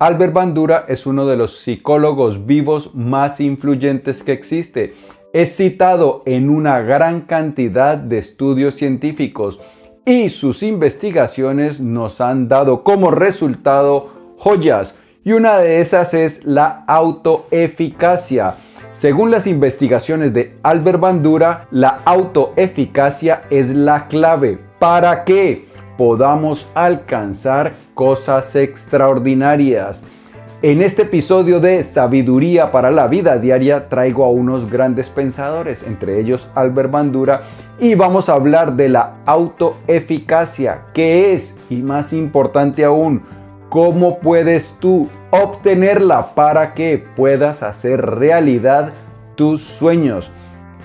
Albert Bandura es uno de los psicólogos vivos más influyentes que existe. Es citado en una gran cantidad de estudios científicos y sus investigaciones nos han dado como resultado joyas y una de esas es la autoeficacia. Según las investigaciones de Albert Bandura, la autoeficacia es la clave para que podamos alcanzar cosas extraordinarias. En este episodio de Sabiduría para la Vida Diaria traigo a unos grandes pensadores, entre ellos Albert Bandura, y vamos a hablar de la autoeficacia, qué es y más importante aún, cómo puedes tú obtenerla para que puedas hacer realidad tus sueños.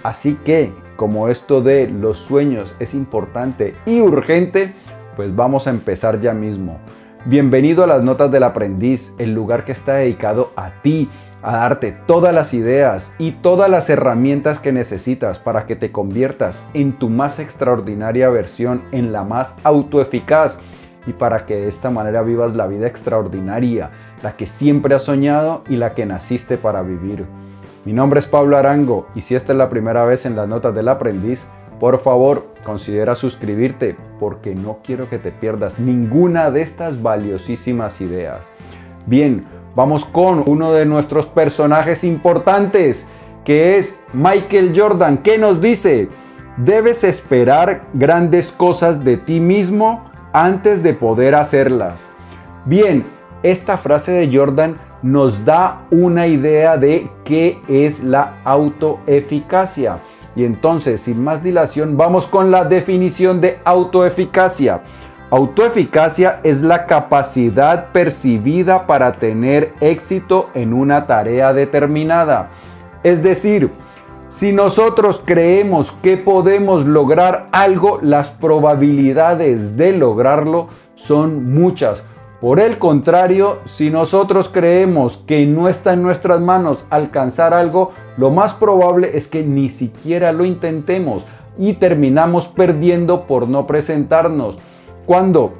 Así que, como esto de los sueños es importante y urgente, pues vamos a empezar ya mismo. Bienvenido a las Notas del Aprendiz, el lugar que está dedicado a ti, a darte todas las ideas y todas las herramientas que necesitas para que te conviertas en tu más extraordinaria versión, en la más autoeficaz y para que de esta manera vivas la vida extraordinaria, la que siempre has soñado y la que naciste para vivir. Mi nombre es Pablo Arango y si esta es la primera vez en las Notas del Aprendiz, por favor, considera suscribirte porque no quiero que te pierdas ninguna de estas valiosísimas ideas. Bien, vamos con uno de nuestros personajes importantes, que es Michael Jordan, que nos dice, debes esperar grandes cosas de ti mismo antes de poder hacerlas. Bien, esta frase de Jordan nos da una idea de qué es la autoeficacia. Y entonces, sin más dilación, vamos con la definición de autoeficacia. Autoeficacia es la capacidad percibida para tener éxito en una tarea determinada. Es decir, si nosotros creemos que podemos lograr algo, las probabilidades de lograrlo son muchas. Por el contrario, si nosotros creemos que no está en nuestras manos alcanzar algo, lo más probable es que ni siquiera lo intentemos y terminamos perdiendo por no presentarnos. Cuando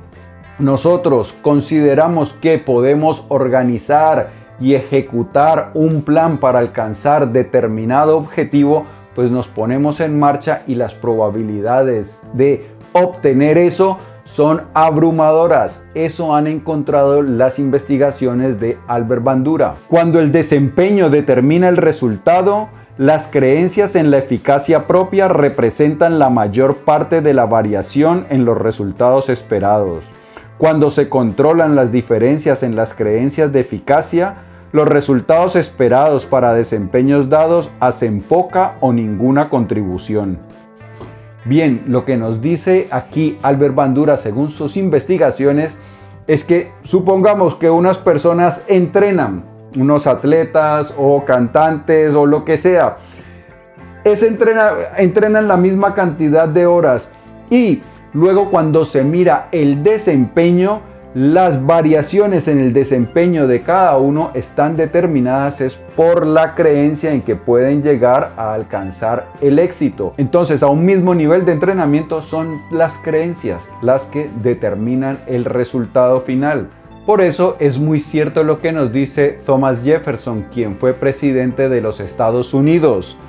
nosotros consideramos que podemos organizar y ejecutar un plan para alcanzar determinado objetivo, pues nos ponemos en marcha y las probabilidades de obtener eso son abrumadoras. Eso han encontrado las investigaciones de Albert Bandura. Cuando el desempeño determina el resultado, las creencias en la eficacia propia representan la mayor parte de la variación en los resultados esperados. Cuando se controlan las diferencias en las creencias de eficacia, los resultados esperados para desempeños dados hacen poca o ninguna contribución. Bien, lo que nos dice aquí Albert Bandura según sus investigaciones es que supongamos que unas personas entrenan, unos atletas o cantantes o lo que sea, es entrena, entrenan la misma cantidad de horas y luego cuando se mira el desempeño, las variaciones en el desempeño de cada uno están determinadas es por la creencia en que pueden llegar a alcanzar el éxito. Entonces, a un mismo nivel de entrenamiento son las creencias las que determinan el resultado final. Por eso es muy cierto lo que nos dice Thomas Jefferson, quien fue presidente de los Estados Unidos.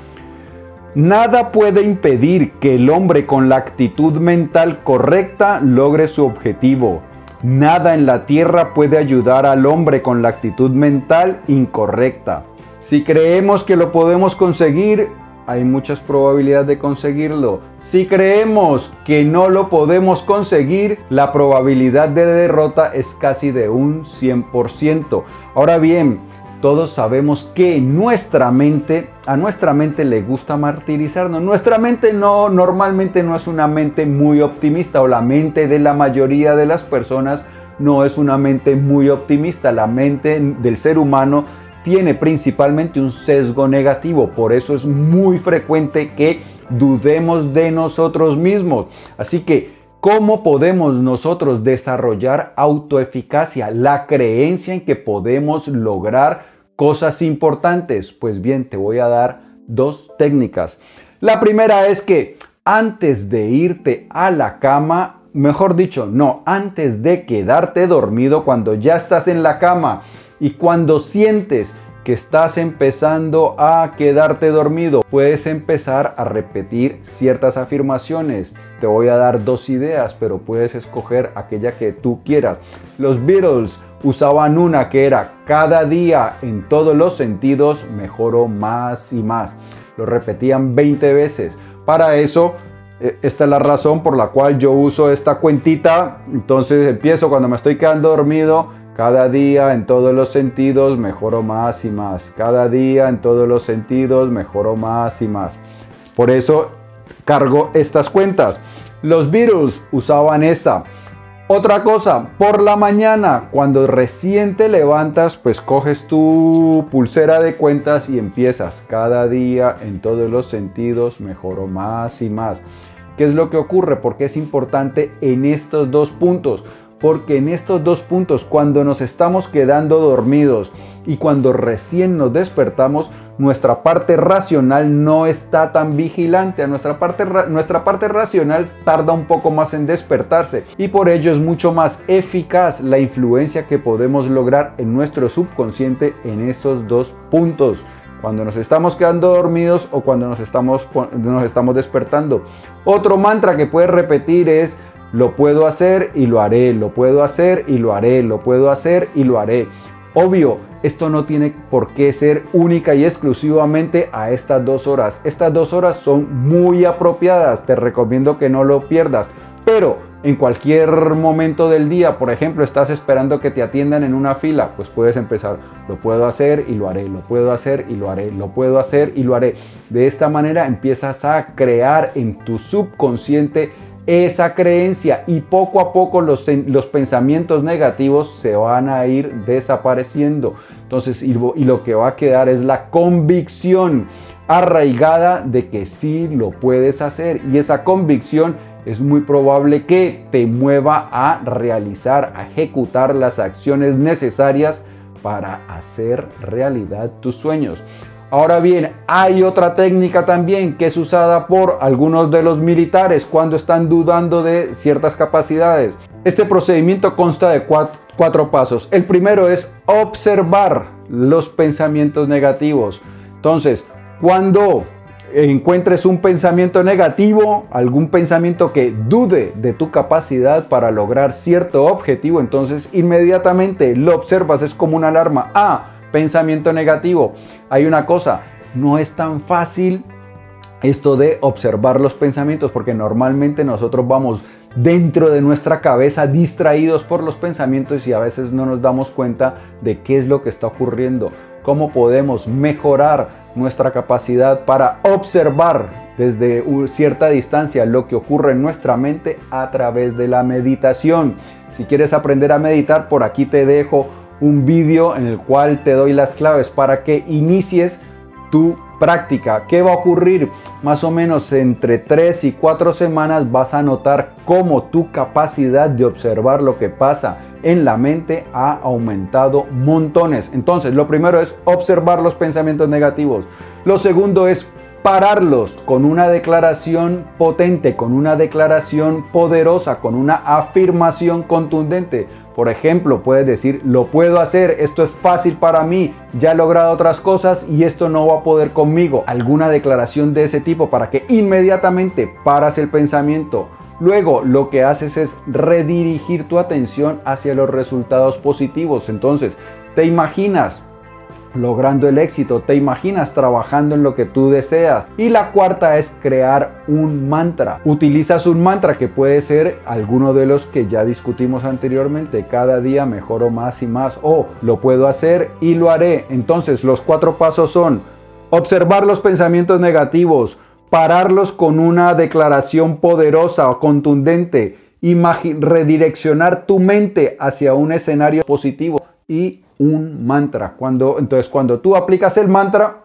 Nada puede impedir que el hombre con la actitud mental correcta logre su objetivo Nada en la tierra puede ayudar al hombre con la actitud mental incorrecta. Si creemos que lo podemos conseguir, hay muchas probabilidades de conseguirlo. Si creemos que no lo podemos conseguir, la probabilidad de derrota es casi de un 100%. Ahora bien, todos sabemos que nuestra mente, a nuestra mente le gusta martirizarnos. Nuestra mente no, normalmente no es una mente muy optimista o la mente de la mayoría de las personas no es una mente muy optimista. La mente del ser humano tiene principalmente un sesgo negativo. Por eso es muy frecuente que dudemos de nosotros mismos. Así que ¿Cómo podemos nosotros desarrollar autoeficacia? La creencia en que podemos lograr Cosas importantes. Pues bien, te voy a dar dos técnicas. La primera es que antes de irte a la cama, mejor dicho, no, antes de quedarte dormido, cuando ya estás en la cama y cuando sientes que estás empezando a quedarte dormido, puedes empezar a repetir ciertas afirmaciones. Te voy a dar dos ideas, pero puedes escoger aquella que tú quieras. Los Beatles usaban una que era cada día en todos los sentidos mejoro más y más. Lo repetían 20 veces. Para eso eh, esta es la razón por la cual yo uso esta cuentita. Entonces empiezo cuando me estoy quedando dormido. Cada día en todos los sentidos mejoro más y más. Cada día en todos los sentidos mejoro más y más. Por eso cargo estas cuentas. Los Beatles usaban esa. Otra cosa, por la mañana, cuando recién te levantas, pues coges tu pulsera de cuentas y empiezas cada día en todos los sentidos, mejoro más y más. ¿Qué es lo que ocurre? Porque es importante en estos dos puntos porque en estos dos puntos, cuando nos estamos quedando dormidos y cuando recién nos despertamos, nuestra parte racional no está tan vigilante. Nuestra parte, nuestra parte racional tarda un poco más en despertarse y por ello es mucho más eficaz la influencia que podemos lograr en nuestro subconsciente en esos dos puntos cuando nos estamos quedando dormidos o cuando nos estamos, nos estamos despertando. Otro mantra que puedes repetir es lo puedo hacer y lo haré, lo puedo hacer y lo haré, lo puedo hacer y lo haré. Obvio, esto no tiene por qué ser única y exclusivamente a estas dos horas. Estas dos horas son muy apropiadas, te recomiendo que no lo pierdas. Pero en cualquier momento del día, por ejemplo, estás esperando que te atiendan en una fila, pues puedes empezar, lo puedo hacer y lo haré, lo puedo hacer y lo haré, lo puedo hacer y lo haré. De esta manera empiezas a crear en tu subconsciente esa creencia y poco a poco los, los, pensamientos negativos se van a ir desapareciendo. Entonces, y, y lo que va a quedar es la convicción arraigada de que sí lo puedes hacer. Y esa convicción es muy probable que te mueva a realizar, a ejecutar las acciones necesarias para hacer realidad tus sueños. Ahora bien, hay otra técnica también que es usada por algunos de los militares cuando están dudando de ciertas capacidades. Este procedimiento consta de cuatro, pasos. El primero es observar los pensamientos negativos. Entonces, cuando encuentres un pensamiento negativo, algún pensamiento que dude de tu capacidad para lograr cierto objetivo, entonces inmediatamente lo observas, es como una alarma. Ah, pensamiento negativo. Hay una cosa, no es tan fácil esto de observar los pensamientos porque normalmente nosotros vamos dentro de nuestra cabeza distraídos por los pensamientos y a veces no nos damos cuenta de qué es lo que está ocurriendo, cómo podemos mejorar nuestra capacidad para observar desde cierta distancia lo que ocurre en nuestra mente a través de la meditación. Si quieres aprender a meditar, por aquí te dejo un vídeo en el cual te doy las claves para que inicies tu práctica. ¿Qué va a ocurrir? Más o menos entre 3 y 4 semanas vas a notar cómo tu capacidad de observar lo que pasa en la mente ha aumentado montones. Entonces, lo primero es observar los pensamientos negativos. Lo segundo es pararlos con una declaración potente, con una declaración poderosa, con una afirmación contundente. Por ejemplo, puedes decir, lo puedo hacer, esto es fácil para mí, ya he logrado otras cosas y esto no va a poder conmigo. Alguna declaración de ese tipo para que inmediatamente paras el pensamiento. Luego lo que haces es redirigir tu atención hacia los resultados positivos. Entonces, te imaginas logrando el éxito, te imaginas trabajando en lo que tú deseas. Y la cuarta es crear un mantra. Utilizas un mantra que puede ser alguno de los que ya discutimos anteriormente. Cada día mejoro más y más. O lo puedo hacer y lo haré. Entonces los cuatro pasos son observar los pensamientos negativos, pararlos con una declaración poderosa o contundente, redireccionar tu mente hacia un escenario positivo y un mantra. Cuando, entonces, cuando tú aplicas el mantra,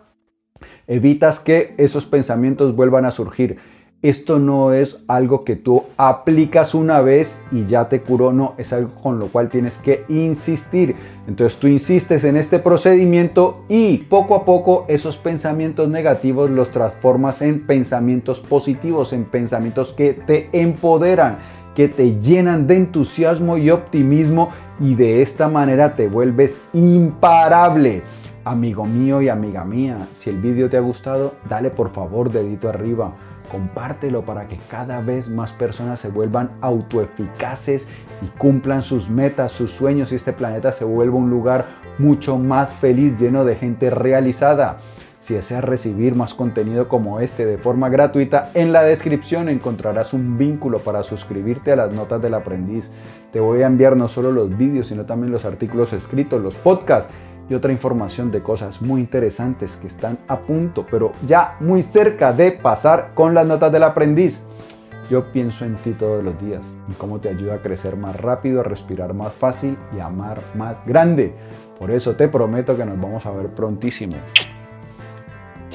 evitas que esos pensamientos vuelvan a surgir. Esto no es algo que tú aplicas una vez y ya te curó, no, es algo con lo cual tienes que insistir. Entonces tú insistes en este procedimiento y poco a poco esos pensamientos negativos los transformas en pensamientos positivos, en pensamientos que te empoderan que te llenan de entusiasmo y optimismo y de esta manera te vuelves imparable. Amigo mío y amiga mía, si el vídeo te ha gustado, dale por favor dedito arriba compártelo para que cada vez más personas se vuelvan autoeficaces y cumplan sus metas, sus sueños y este planeta se vuelva un lugar mucho más feliz, lleno de gente realizada. Si deseas recibir más contenido como este de forma gratuita, en la descripción encontrarás un vínculo para suscribirte a las notas del aprendiz. Te voy a enviar no solo los vídeos, sino también los artículos escritos, los podcasts y otra información de cosas muy interesantes que están a punto, pero ya muy cerca de pasar con las notas del aprendiz. Yo pienso en ti todos los días, y cómo te ayuda a crecer más rápido, a respirar más fácil y a amar más grande. Por eso te prometo que nos vamos a ver prontísimo.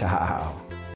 Tchau.